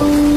嗯